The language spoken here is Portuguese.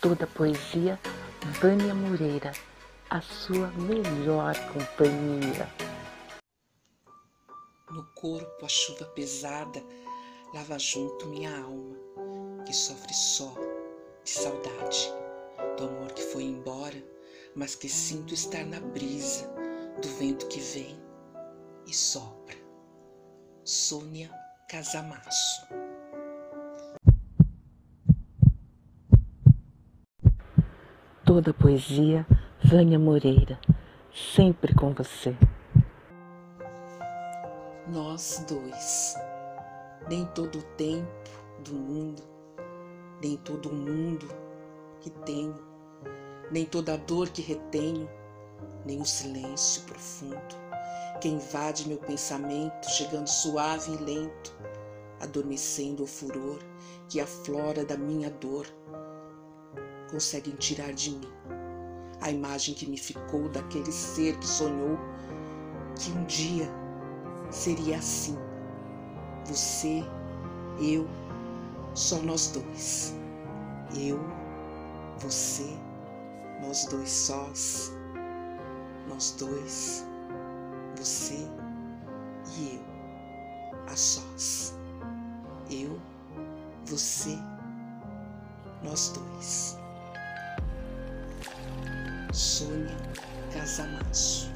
Toda poesia, Vânia Moreira, a sua melhor companhia. No corpo a chuva pesada lava junto minha alma, que sofre só de saudade do amor que foi embora, mas que sinto estar na brisa do vento que vem e sopra. Sônia Casamasso. Toda poesia, Vânia Moreira, sempre com você. Nós dois, nem todo o tempo do mundo, nem todo o mundo que tenho, nem toda a dor que retenho, nem o silêncio profundo que invade meu pensamento, chegando suave e lento, adormecendo o furor que aflora da minha dor, conseguem tirar de mim a imagem que me ficou daquele ser que sonhou que um dia seria assim. Você, eu, só nós dois. Eu, você, nós dois sós, nós dois, você e eu, a sós. Eu, você, nós dois. Sônia Casamasso.